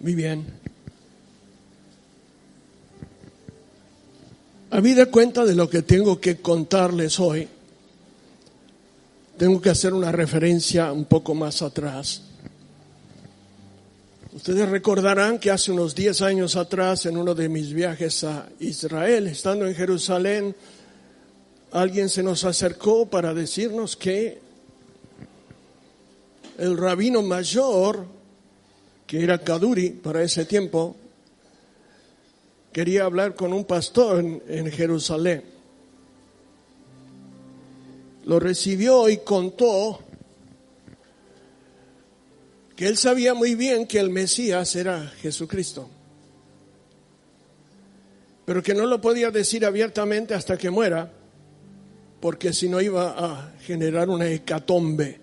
muy bien. Habida cuenta de lo que tengo que contarles hoy, tengo que hacer una referencia un poco más atrás. Ustedes recordarán que hace unos 10 años atrás, en uno de mis viajes a Israel, estando en Jerusalén, alguien se nos acercó para decirnos que el rabino mayor que era Kaduri para ese tiempo, quería hablar con un pastor en, Jerusalén. Lo recibió y contó que él sabía muy bien que el Mesías era Jesucristo, pero que no lo podía decir abiertamente hasta que muera, porque si no iba a generar una hecatombe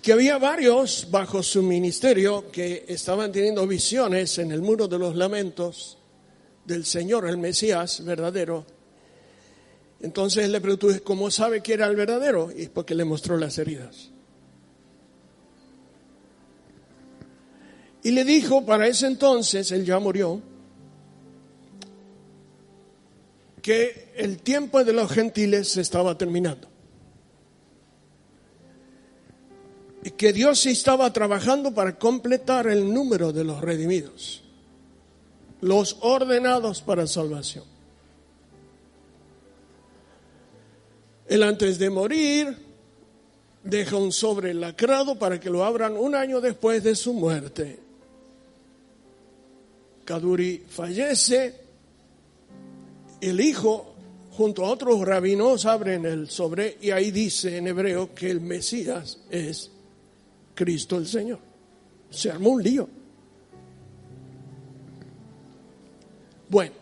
que había varios bajo su ministerio que estaban teniendo visiones en el muro de los lamentos del Señor, el Mesías verdadero. Entonces le preguntó, ¿cómo sabe que era el verdadero? Y porque le mostró las heridas. Y le dijo, para ese entonces, él ya murió, que el tiempo de los gentiles se estaba terminando. Que Dios estaba trabajando para completar el número de los redimidos, los ordenados para salvación. Él antes de morir deja un sobre lacrado para que lo abran un año después de su muerte. Kaduri fallece, el hijo junto a otros rabinos abren el sobre y ahí dice en hebreo que el Mesías es Cristo el Señor. Se armó un lío. Bueno,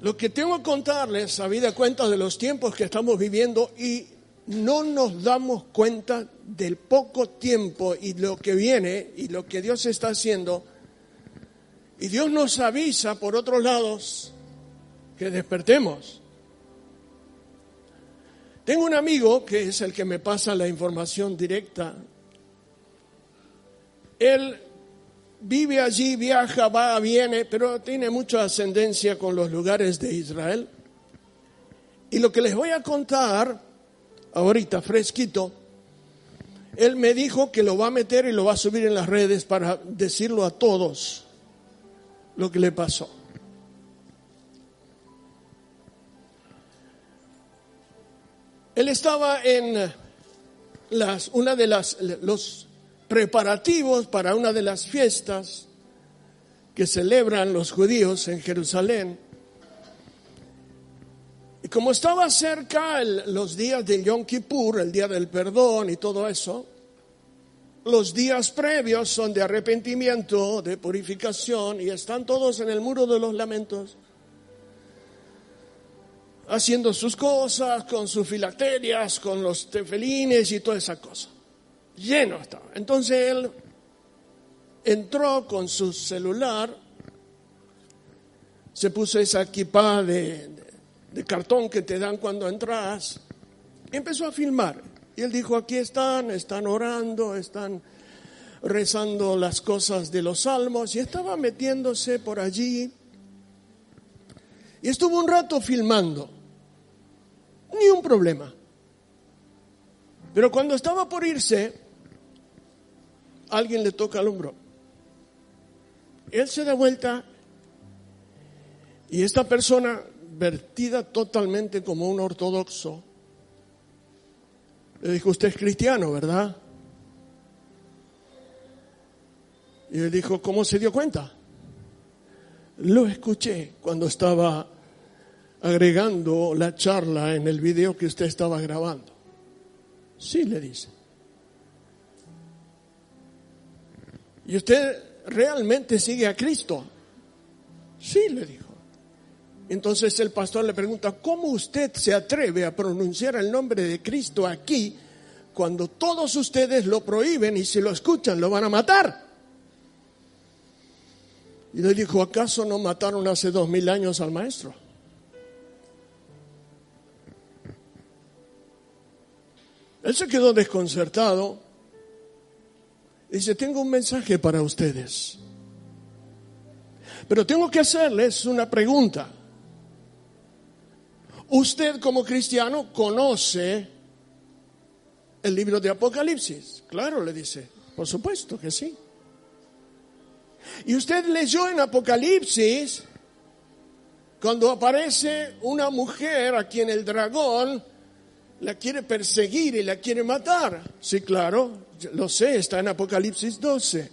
lo que tengo que contarles, habida cuenta de los tiempos que estamos viviendo y no nos damos cuenta del poco tiempo y lo que viene y lo que Dios está haciendo. Y Dios nos avisa por otros lados que despertemos. Tengo un amigo que es el que me pasa la información directa. Él vive allí, viaja, va, viene, pero tiene mucha ascendencia con los lugares de Israel. Y lo que les voy a contar ahorita, fresquito, él me dijo que lo va a meter y lo va a subir en las redes para decirlo a todos lo que le pasó. Él estaba en las, una de las, los preparativos para una de las fiestas que celebran los judíos en Jerusalén. Y como estaba cerca los días de Yom Kippur, el día del perdón y todo eso, los días previos son de arrepentimiento, de purificación, y están todos en el muro de los lamentos haciendo sus cosas, con sus filacterias, con los tefelines y toda esa cosa. Lleno estaba. Entonces él entró con su celular, se puso esa equipa de, de, cartón que te dan cuando entras, y empezó a filmar. Y él dijo, aquí están, están orando, están rezando las cosas de los salmos, y estaba metiéndose por allí. Y estuvo un rato filmando ni un problema. Pero cuando estaba por irse, alguien le toca el hombro. Él se da vuelta y esta persona, vertida totalmente como un ortodoxo, le dijo, usted es cristiano, ¿verdad? Y él dijo, ¿cómo se dio cuenta? Lo escuché cuando estaba agregando la charla en el video que usted estaba grabando. Sí, le dice. ¿Y usted realmente sigue a Cristo? Sí, le dijo. Entonces el pastor le pregunta, ¿cómo usted se atreve a pronunciar el nombre de Cristo aquí cuando todos ustedes lo prohíben y si lo escuchan lo van a matar? Y le dijo, ¿acaso no mataron hace dos mil años al maestro? Él se quedó desconcertado. Dice, tengo un mensaje para ustedes. Pero tengo que hacerles una pregunta. Usted como cristiano conoce el libro de Apocalipsis. Claro, le dice. Por supuesto que sí. Y usted leyó en Apocalipsis cuando aparece una mujer a quien el dragón la quiere perseguir y la quiere matar. Sí, claro, lo sé, está en Apocalipsis 12.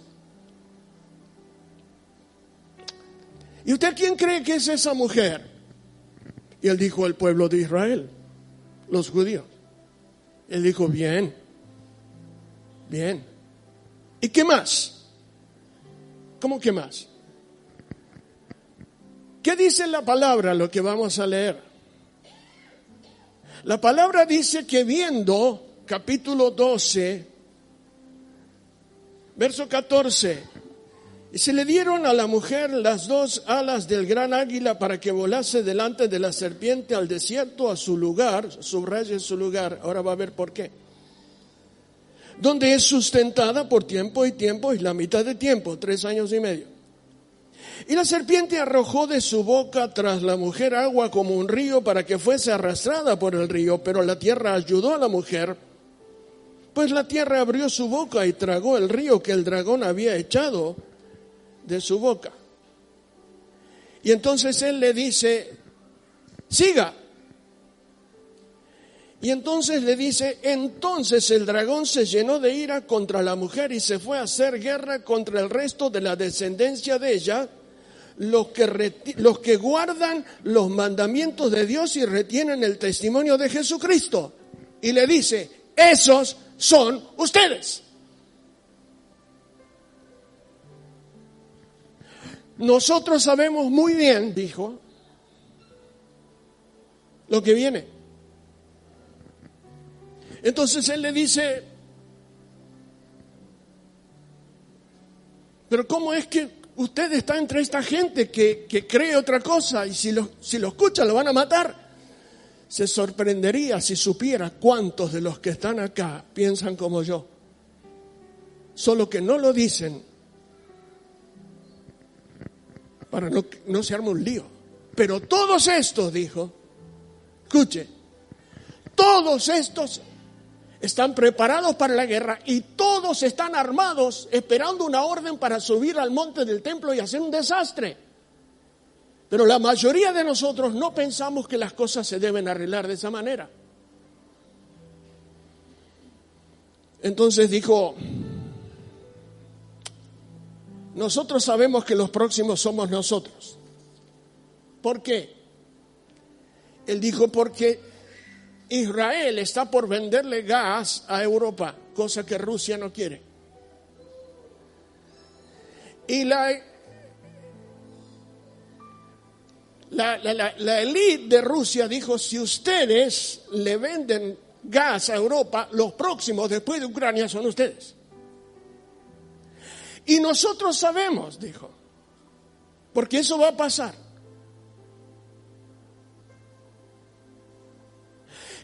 ¿Y usted quién cree que es esa mujer? Y él dijo, el pueblo de Israel, los judíos. Él dijo, bien, bien. ¿Y qué más? ¿Cómo que más? ¿Qué dice la palabra, lo que vamos a leer? La palabra dice que viendo, capítulo 12, verso 14, y se le dieron a la mujer las dos alas del gran águila para que volase delante de la serpiente al desierto, a su lugar, subraye su lugar, ahora va a ver por qué, donde es sustentada por tiempo y tiempo y la mitad de tiempo, tres años y medio. Y la serpiente arrojó de su boca tras la mujer agua como un río para que fuese arrastrada por el río, pero la tierra ayudó a la mujer, pues la tierra abrió su boca y tragó el río que el dragón había echado de su boca. Y entonces él le dice, siga. Y entonces le dice, entonces el dragón se llenó de ira contra la mujer y se fue a hacer guerra contra el resto de la descendencia de ella los que, los que guardan los mandamientos de Dios y retienen el testimonio de Jesucristo. Y le dice, esos son ustedes. Nosotros sabemos muy bien, dijo, lo que viene. Entonces él le dice, pero ¿cómo es que usted está entre esta gente que, cree otra cosa y si lo, si lo escucha lo van a matar. Se sorprendería si supiera cuántos de los que están acá piensan como yo. Solo que no lo dicen para no, no se arme un lío. Pero todos estos, dijo, escuche, todos estos están preparados para la guerra y todos están armados esperando una orden para subir al monte del templo y hacer un desastre. Pero la mayoría de nosotros no pensamos que las cosas se deben arreglar de esa manera. Entonces dijo, nosotros sabemos que los próximos somos nosotros. ¿Por qué? Él dijo, porque Israel está por venderle gas a Europa, cosa que Rusia no quiere. Y la, la, la, elite de Rusia dijo, si ustedes le venden gas a Europa, los próximos después de Ucrania son ustedes. Y nosotros sabemos, dijo, porque eso va a pasar.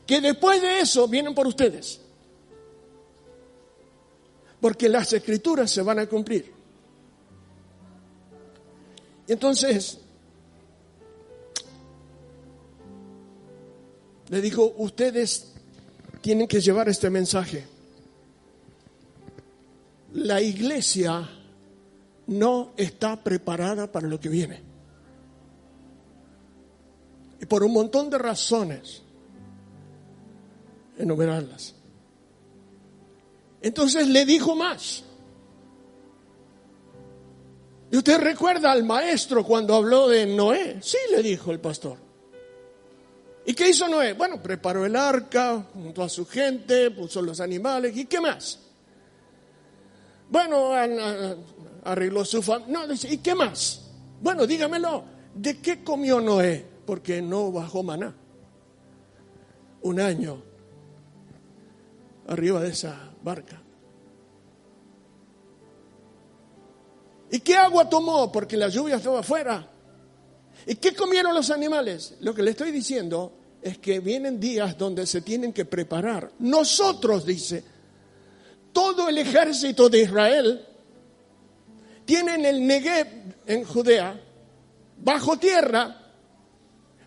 Que después de eso vienen por ustedes. Porque las escrituras se van a cumplir. Entonces, le dijo, ustedes tienen que llevar este mensaje. La iglesia no está preparada para lo que viene. Y por un montón de razones enumerarlas. Entonces le dijo más. ¿Y usted recuerda al maestro cuando habló de Noé? Sí, le dijo el pastor. ¿Y qué hizo Noé? Bueno, preparó el arca junto a su gente, puso los animales. ¿Y qué más? Bueno, arregló su familia. No, ¿y qué más? Bueno, dígamelo. ¿De qué comió Noé? Porque no bajó maná. Un año arriba de esa barca. ¿Y qué agua tomó? Porque la lluvia estaba afuera. ¿Y qué comieron los animales? Lo que le estoy diciendo es que vienen días donde se tienen que preparar. Nosotros, dice, todo el ejército de Israel tiene en el Negev, en Judea, bajo tierra,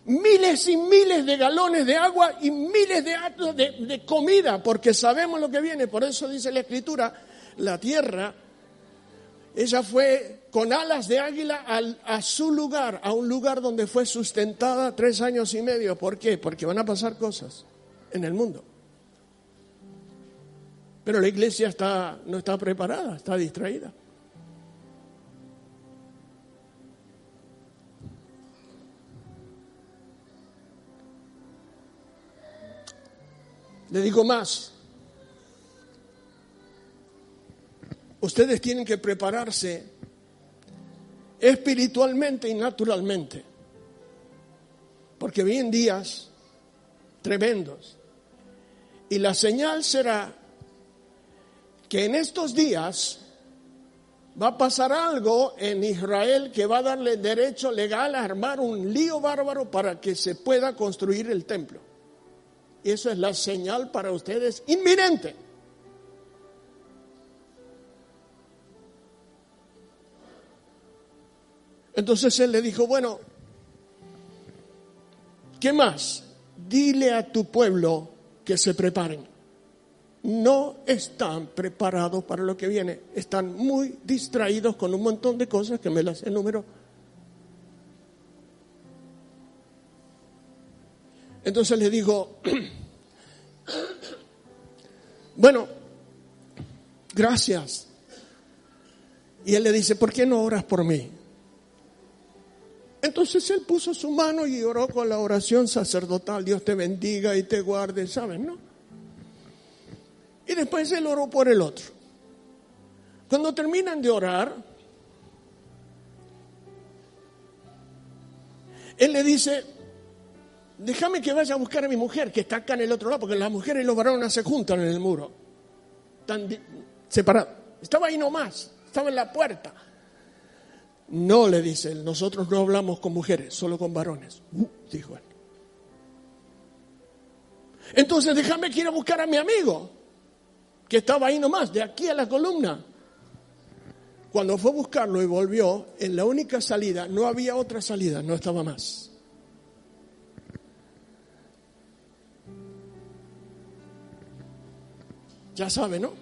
miles y miles de galones de agua y miles de actos de, comida, porque sabemos lo que viene. Por eso dice la Escritura, la tierra, ella fue con alas de águila a su lugar, a un lugar donde fue sustentada tres años y medio. ¿Por qué? Porque van a pasar cosas en el mundo. Pero la iglesia está, no está preparada, está distraída. Le digo más. Ustedes tienen que prepararse espiritualmente y naturalmente. Porque vienen días tremendos. Y la señal será que en estos días va a pasar algo en Israel que va a darle derecho legal a armar un lío bárbaro para que se pueda construir el templo. Eso es la señal para ustedes inminente. Entonces él le dijo, bueno, ¿qué más? Dile a tu pueblo que se preparen. No están preparados para lo que viene. Están muy distraídos con un montón de cosas que me las enumero. Entonces le digo, bueno, gracias. Y él le dice, ¿por qué no oras por mí? Entonces él puso su mano y oró con la oración sacerdotal, Dios te bendiga y te guarde, ¿saben? No? Y después él oró por el otro. Cuando terminan de orar, él le dice, déjame que vaya a buscar a mi mujer, que está acá en el otro lado, porque las mujeres y los varones se juntan en el muro. Están separados. Estaba ahí nomás, estaba en la puerta. No, le dice él, nosotros no hablamos con mujeres, solo con varones. Uh, dijo él. Entonces déjame que ir a buscar a mi amigo, que estaba ahí nomás, de aquí a la columna. Cuando fue a buscarlo y volvió, en la única salida, no había otra salida, no estaba más. Ya sabe, ¿no?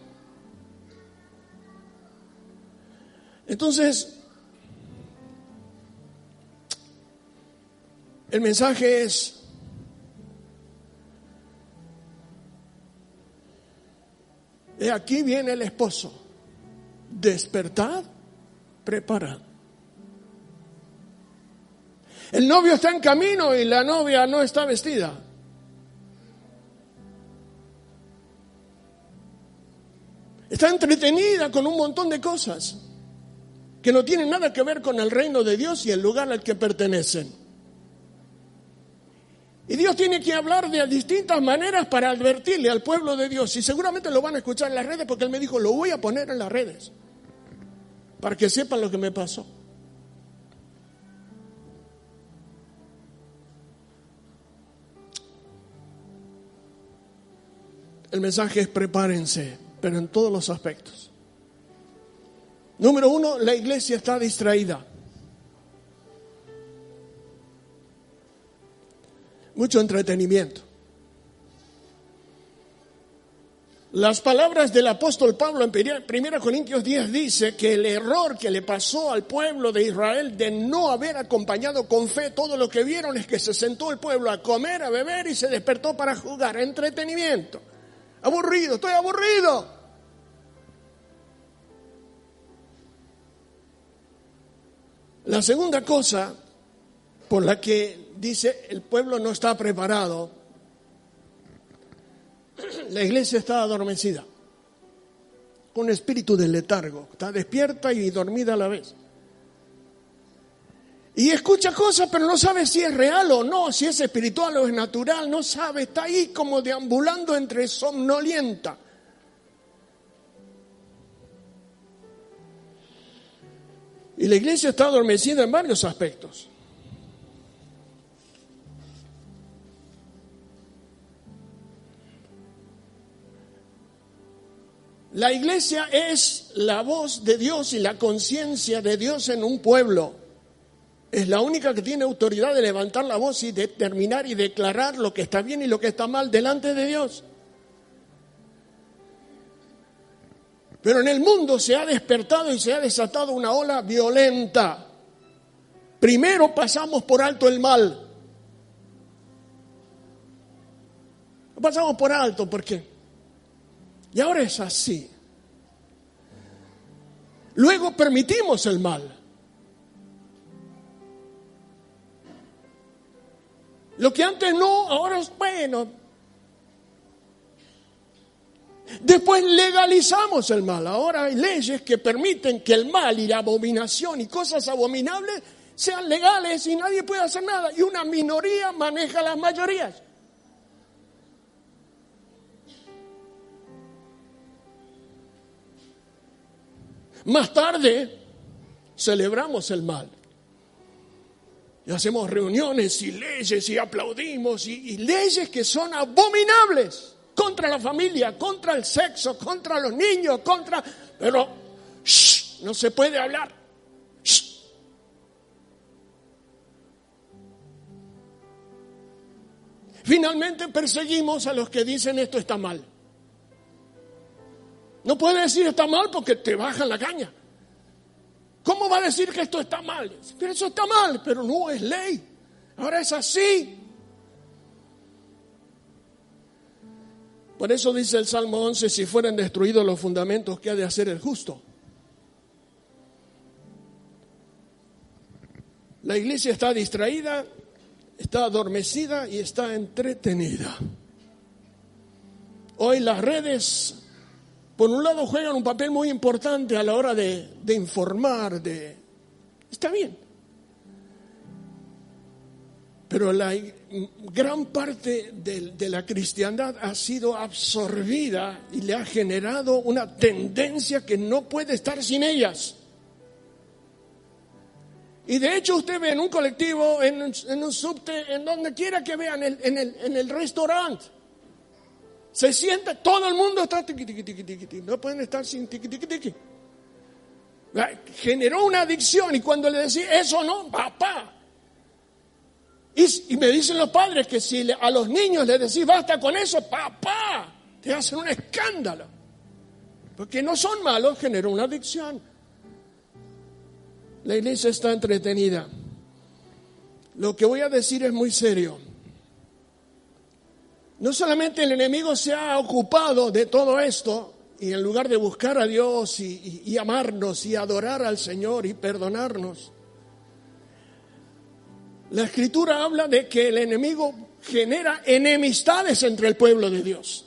Entonces, el mensaje es, y aquí viene el esposo, despertad, preparad. El novio está en camino y la novia no está vestida. Está entretenida con un montón de cosas que no tienen nada que ver con el reino de Dios y el lugar al que pertenecen. Y Dios tiene que hablar de distintas maneras para advertirle al pueblo de Dios. Y seguramente lo van a escuchar en las redes porque Él me dijo, lo voy a poner en las redes. Para que sepan lo que me pasó. El mensaje es prepárense pero en todos los aspectos. Número uno, la iglesia está distraída. Mucho entretenimiento. Las palabras del apóstol Pablo en 1 Corintios 10 dice que el error que le pasó al pueblo de Israel de no haber acompañado con fe todo lo que vieron es que se sentó el pueblo a comer, a beber y se despertó para jugar. Entretenimiento. Aburrido, estoy aburrido. La segunda cosa por la que dice el pueblo no está preparado, la iglesia está adormecida. con espíritu de letargo, está despierta y dormida a la vez. Y escucha cosas, pero no sabe si es real o no, si es espiritual o es natural, no sabe, está ahí como deambulando entre somnolienta. Y la iglesia está adormecida en varios aspectos. La iglesia es la voz de Dios y la conciencia de Dios en un pueblo. Es la única que tiene autoridad de levantar la voz y determinar y declarar lo que está bien y lo que está mal delante de Dios. Pero en el mundo se ha despertado y se ha desatado una ola violenta. Primero pasamos por alto el mal. Lo pasamos por alto porque y ahora es así. Luego permitimos el mal. Lo que antes no, ahora es bueno. Después legalizamos el mal. Ahora hay leyes que permiten que el mal y la abominación y cosas abominables sean legales y nadie puede hacer nada. Y una minoría maneja las mayorías. Más tarde celebramos el mal. Y hacemos reuniones y leyes y aplaudimos y, leyes que son abominables contra la familia, contra el sexo, contra los niños, contra... Pero no se puede hablar. Finalmente perseguimos a los que dicen esto está mal. No puede decir está mal porque te bajan la caña. ¿Cómo va a decir que esto está mal? Pero eso está mal, pero no es ley. Ahora es así. Por eso dice el Salmo 11, si fueran destruidos los fundamentos, ¿qué ha de hacer el justo? La iglesia está distraída, está adormecida y está entretenida. Hoy las redes por un lado juegan un papel muy importante a la hora de, informar, de... Está bien. Pero la gran parte de, de, la cristiandad ha sido absorbida y le ha generado una tendencia que no puede estar sin ellas. Y de hecho usted ve en un colectivo, en, un subte, en donde quiera que vean, en el, en el restaurante, se siente, todo el mundo está tiqui, tiqui, tiqui, tiqui, No pueden estar sin tiqui, tiqui, tiqui. Generó una adicción y cuando le decía, eso no, papá. Y, me dicen los padres que si a los niños les decís, basta con eso, papá, te hacen un escándalo. Porque no son malos, generó una adicción. La iglesia está entretenida. Lo que voy a decir es muy serio. No solamente el enemigo se ha ocupado de todo esto, y en lugar de buscar a Dios y, amarnos y adorar al Señor y perdonarnos, la escritura habla de que el enemigo genera enemistades entre el pueblo de Dios.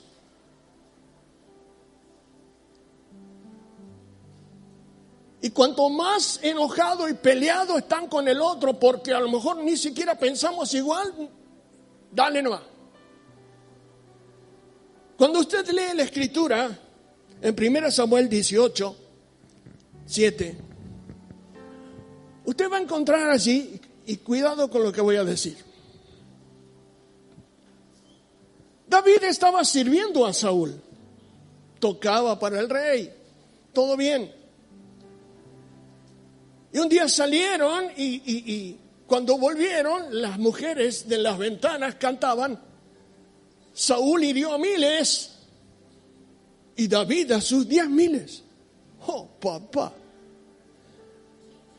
Y cuanto más enojado y peleado están con el otro, porque a lo mejor ni siquiera pensamos igual, dale nomás. Cuando usted lee la escritura en 1 Samuel 18, 7, usted va a encontrar allí, y cuidado con lo que voy a decir, David estaba sirviendo a Saúl, tocaba para el rey, todo bien. Y un día salieron y, y cuando volvieron, las mujeres de las ventanas cantaban, Saúl hirió a miles y David a sus diez miles. Oh, papá.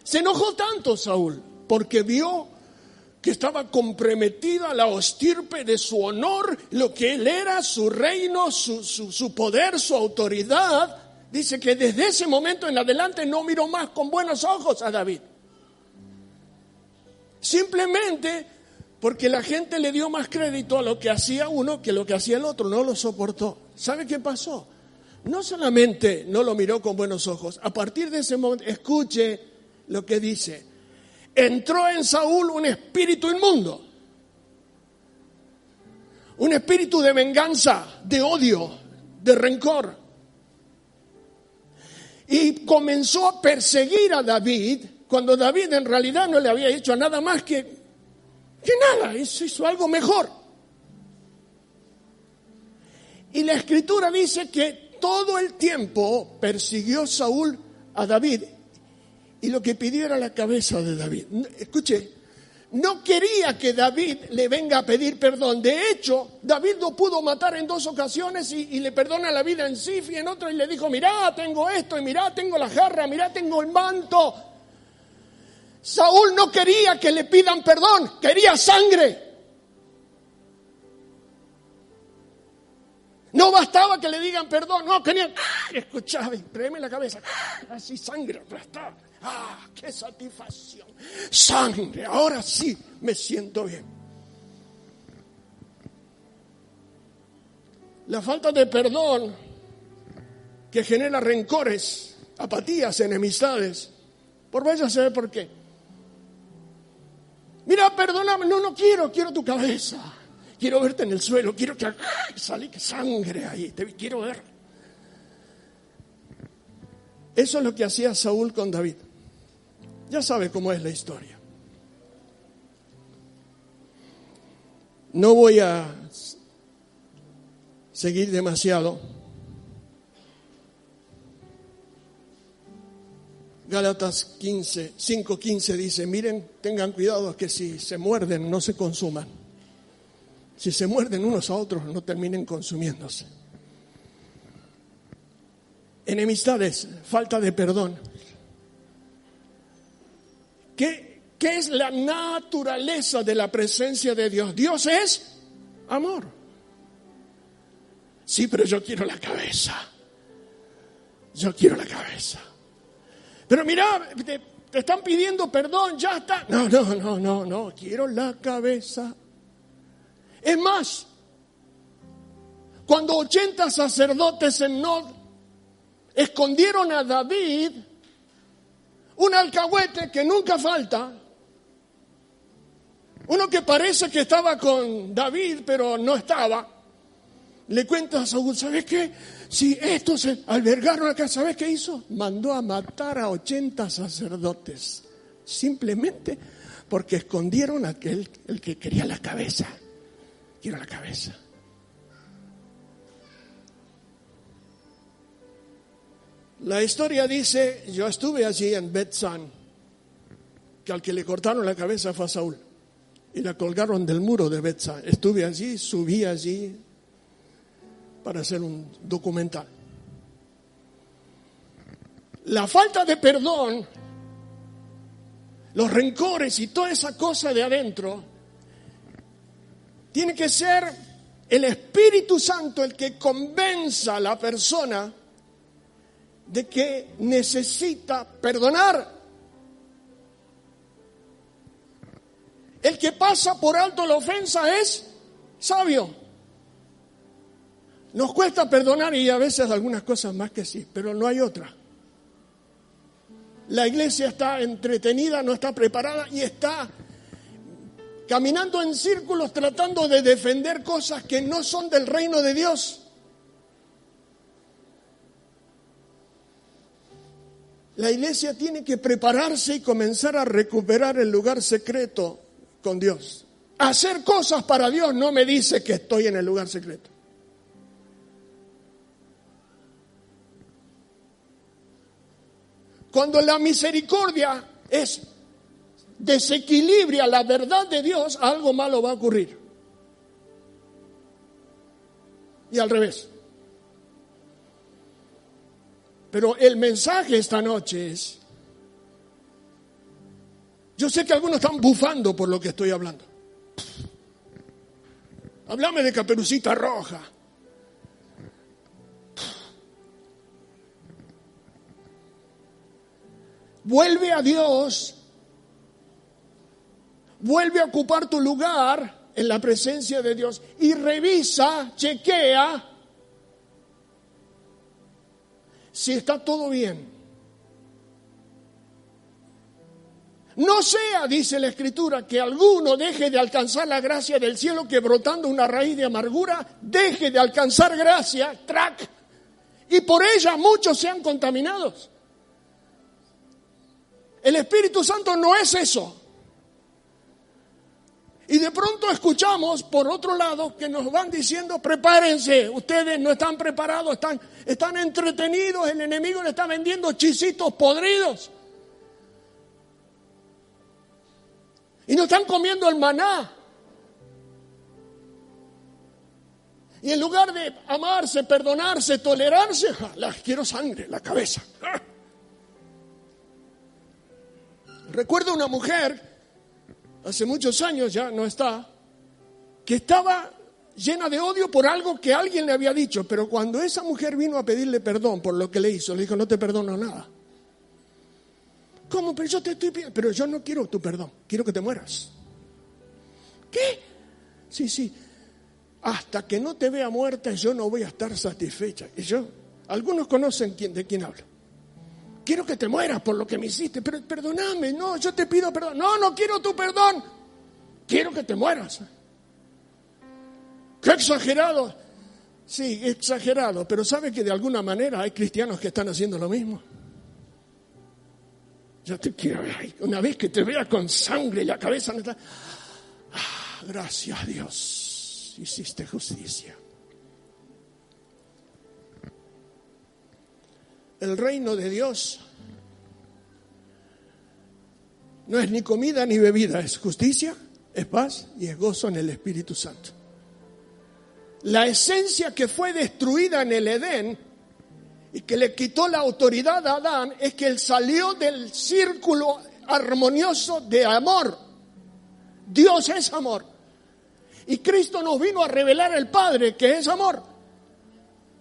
Se enojó tanto Saúl porque vio que estaba comprometida la estirpe de su honor, lo que él era, su reino, su, su, poder, su autoridad. Dice que desde ese momento en adelante no miró más con buenos ojos a David. Simplemente porque la gente le dio más crédito a lo que hacía uno que lo que hacía el otro, no lo soportó. ¿Sabe qué pasó? no solamente no lo miró con buenos ojos, a partir de ese momento, escuche lo que dice, entró en Saúl un espíritu inmundo, un espíritu de venganza, de odio, de rencor. Y comenzó a perseguir a David cuando David en realidad no le había hecho nada más que, que nada, hizo algo mejor. Y la escritura dice que todo el tiempo persiguió Saúl a David y lo que pidió era la cabeza de David. Escuche, no quería que David le venga a pedir perdón. De hecho, David lo pudo matar en dos ocasiones y, le perdona la vida en Sif y en otro y le dijo, mirá, tengo esto y mirá, tengo la jarra, mirá, tengo el manto. Saúl no quería que le pidan perdón, quería sangre. No bastaba que le digan perdón, no, querían, ¡ah! escuchaba, tráeme la cabeza, ¡ah! así sangre aplastaba. ¡Ah, qué satisfacción! Sangre, ahora sí me siento bien. La falta de perdón que genera rencores, apatías, enemistades, por vaya a saber por qué. Mira, perdóname, no, no quiero, quiero tu cabeza. Quiero verte en el suelo, quiero que salga sangre ahí, te quiero ver. Eso es lo que hacía Saúl con David. Ya sabe cómo es la historia. No voy a seguir demasiado. Gálatas 15, 5.15 dice, miren, tengan cuidado que si se muerden no se consuman si se muerden unos a otros, no terminen consumiéndose. Enemistades, falta de perdón. ¿Qué, ¿Qué es la naturaleza de la presencia de Dios? Dios es amor. Sí, pero yo quiero la cabeza. Yo quiero la cabeza. Pero mira, te, te, están pidiendo perdón, ya está. No, no, no, no, no, quiero la cabeza. Es más, cuando 80 sacerdotes en Nod escondieron a David, un alcahuete que nunca falta, uno que parece que estaba con David, pero no estaba, le cuenta a Saúl, ¿sabes qué? Si estos albergaron acá, ¿sabes qué hizo? Mandó a matar a 80 sacerdotes, simplemente porque escondieron aquel el que quería la cabeza quiero la cabeza. La historia dice, yo estuve allí en Betzán, que al que le cortaron la cabeza fue a Saúl, y la colgaron del muro de Betzán. Estuve allí, subí allí para hacer un documental. La falta de perdón, los rencores y toda esa cosa de adentro, tiene que ser el Espíritu Santo el que convenza a la persona de que necesita perdonar. El que pasa por alto la ofensa es sabio. Nos cuesta perdonar y a veces algunas cosas más que sí, pero no hay otra. La iglesia está entretenida, no está preparada y está caminando en círculos tratando de defender cosas que no son del reino de Dios. La iglesia tiene que prepararse y comenzar a recuperar el lugar secreto con Dios. Hacer cosas para Dios no me dice que estoy en el lugar secreto. Cuando la misericordia es desequilibria la verdad de Dios, algo malo va a ocurrir. Y al revés. Pero el mensaje esta noche es, yo sé que algunos están bufando por lo que estoy hablando. Háblame de caperucita roja. Vuelve a Dios vuelve a ocupar tu lugar en la presencia de Dios y revisa, chequea si está todo bien. No sea, dice la Escritura, que alguno deje de alcanzar la gracia del cielo que brotando una raíz de amargura, deje de alcanzar gracia, y por ella muchos sean contaminados. El Espíritu Santo no es eso. Y de pronto escuchamos, por otro lado, que nos van diciendo, prepárense, ustedes no están preparados, están, están entretenidos, el enemigo le está vendiendo chisitos podridos. Y no están comiendo el maná. Y en lugar de amarse, perdonarse, tolerarse, las quiero sangre, la cabeza. Recuerdo una mujer hace muchos años ya no está, que estaba llena de odio por algo que alguien le había dicho, pero cuando esa mujer vino a pedirle perdón por lo que le hizo, le dijo, no te perdono nada. ¿Cómo? Pero yo te estoy pidiendo, pero yo no quiero tu perdón, quiero que te mueras. ¿Qué? Sí, sí. Hasta que no te vea muerta, yo no voy a estar satisfecha. Y yo, algunos conocen quién, de quién hablo quiero que te mueras por lo que me hiciste, pero perdóname, no, yo te pido perdón. No, no quiero tu perdón, quiero que te mueras. Qué exagerado. Sí, exagerado, pero sabe que de alguna manera hay cristianos que están haciendo lo mismo. Yo te quiero Una vez que te vea con sangre y la cabeza. Ah, gracias a Dios, hiciste justicia. El reino de Dios no es ni comida ni bebida, es justicia, es paz y es gozo en el Espíritu Santo. La esencia que fue destruida en el Edén y que le quitó la autoridad a Adán es que él salió del círculo armonioso de amor. Dios es amor. Y Cristo nos vino a revelar el Padre que es amor.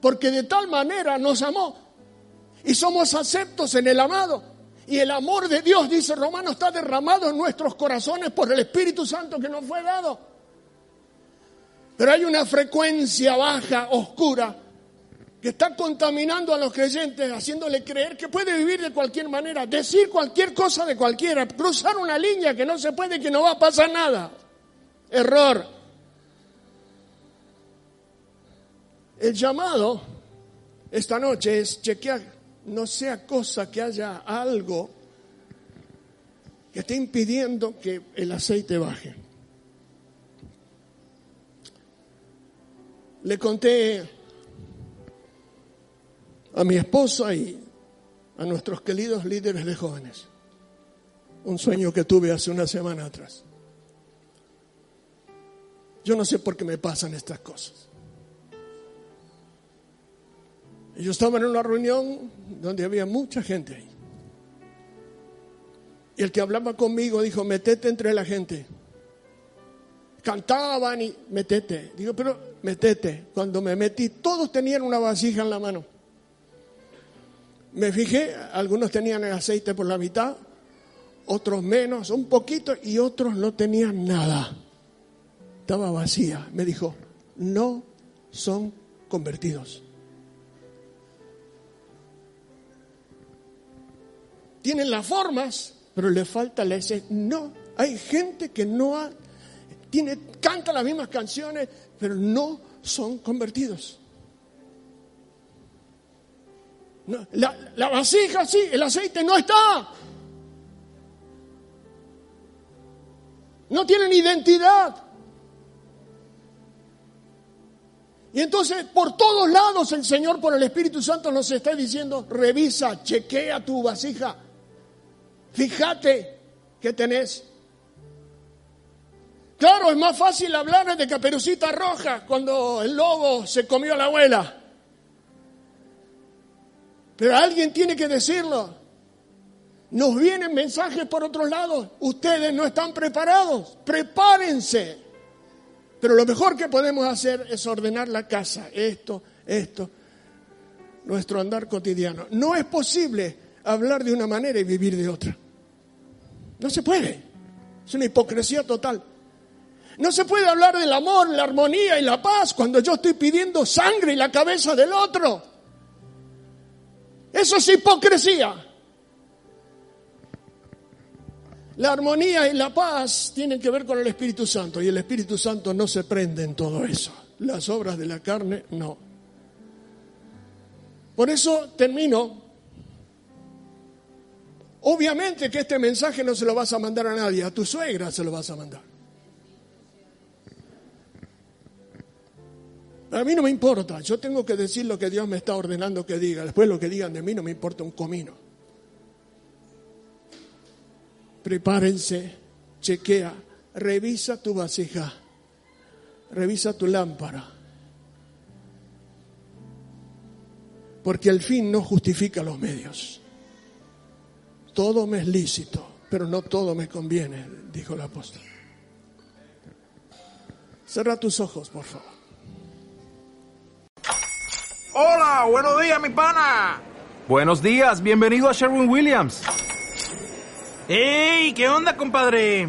Porque de tal manera nos amó y somos aceptos en el amado. Y el amor de Dios, dice Romano, está derramado en nuestros corazones por el Espíritu Santo que nos fue dado. Pero hay una frecuencia baja, oscura, que está contaminando a los creyentes, haciéndole creer que puede vivir de cualquier manera, decir cualquier cosa de cualquiera, cruzar una línea que no se puede, que no va a pasar nada. Error. El llamado esta noche es chequear no sea cosa que haya algo que esté impidiendo que el aceite baje. Le conté a mi esposa y a nuestros queridos líderes de jóvenes un sueño que tuve hace una semana atrás. Yo no sé por qué me pasan estas cosas. Yo estaba en una reunión donde había mucha gente. Y el que hablaba conmigo dijo, metete entre la gente. Cantaban y metete. Digo, pero metete. Cuando me metí, todos tenían una vasija en la mano. Me fijé, algunos tenían el aceite por la mitad, otros menos, un poquito, y otros no tenían nada. Estaba vacía. Me dijo, no son convertidos. Tienen las formas, pero le falta la esencia. No, hay gente que no ha, tiene, canta las mismas canciones, pero no son convertidos. la, la vasija sí, el aceite no está. No tienen identidad. Y entonces por todos lados el Señor por el Espíritu Santo nos está diciendo, revisa, chequea tu vasija. Fíjate que tenés. Claro, es más fácil hablar de Caperucita Roja cuando el lobo se comió a la abuela. Pero alguien tiene que decirlo. Nos vienen mensajes por otros lados. Ustedes no están preparados. Prepárense. Pero lo mejor que podemos hacer es ordenar la casa. Esto, esto. Nuestro andar cotidiano. No es posible hablar de una manera y vivir de otra. No se puede. Es una hipocresía total. No se puede hablar del amor, la armonía y la paz cuando yo estoy pidiendo sangre y la cabeza del otro. Eso es hipocresía. La armonía y la paz tienen que ver con el Espíritu Santo y el Espíritu Santo no se prende en todo eso. Las obras de la carne, no. Por eso termino. Obviamente que este mensaje no se lo vas a mandar a nadie, a tu suegra se lo vas a mandar. A mí no me importa, yo tengo que decir lo que Dios me está ordenando que diga. Después lo que digan de mí no me importa un comino prepárense, chequea, revisa tu vasija, revisa tu lámpara. Porque el fin no justifica los medios. Todo me es lícito, pero no todo me conviene, dijo el apóstol. Cerra tus ojos, por favor. Hola, buenos días, mi pana. Buenos días, bienvenido a Sherwin Williams. ¡Ey! ¿Qué onda, compadre?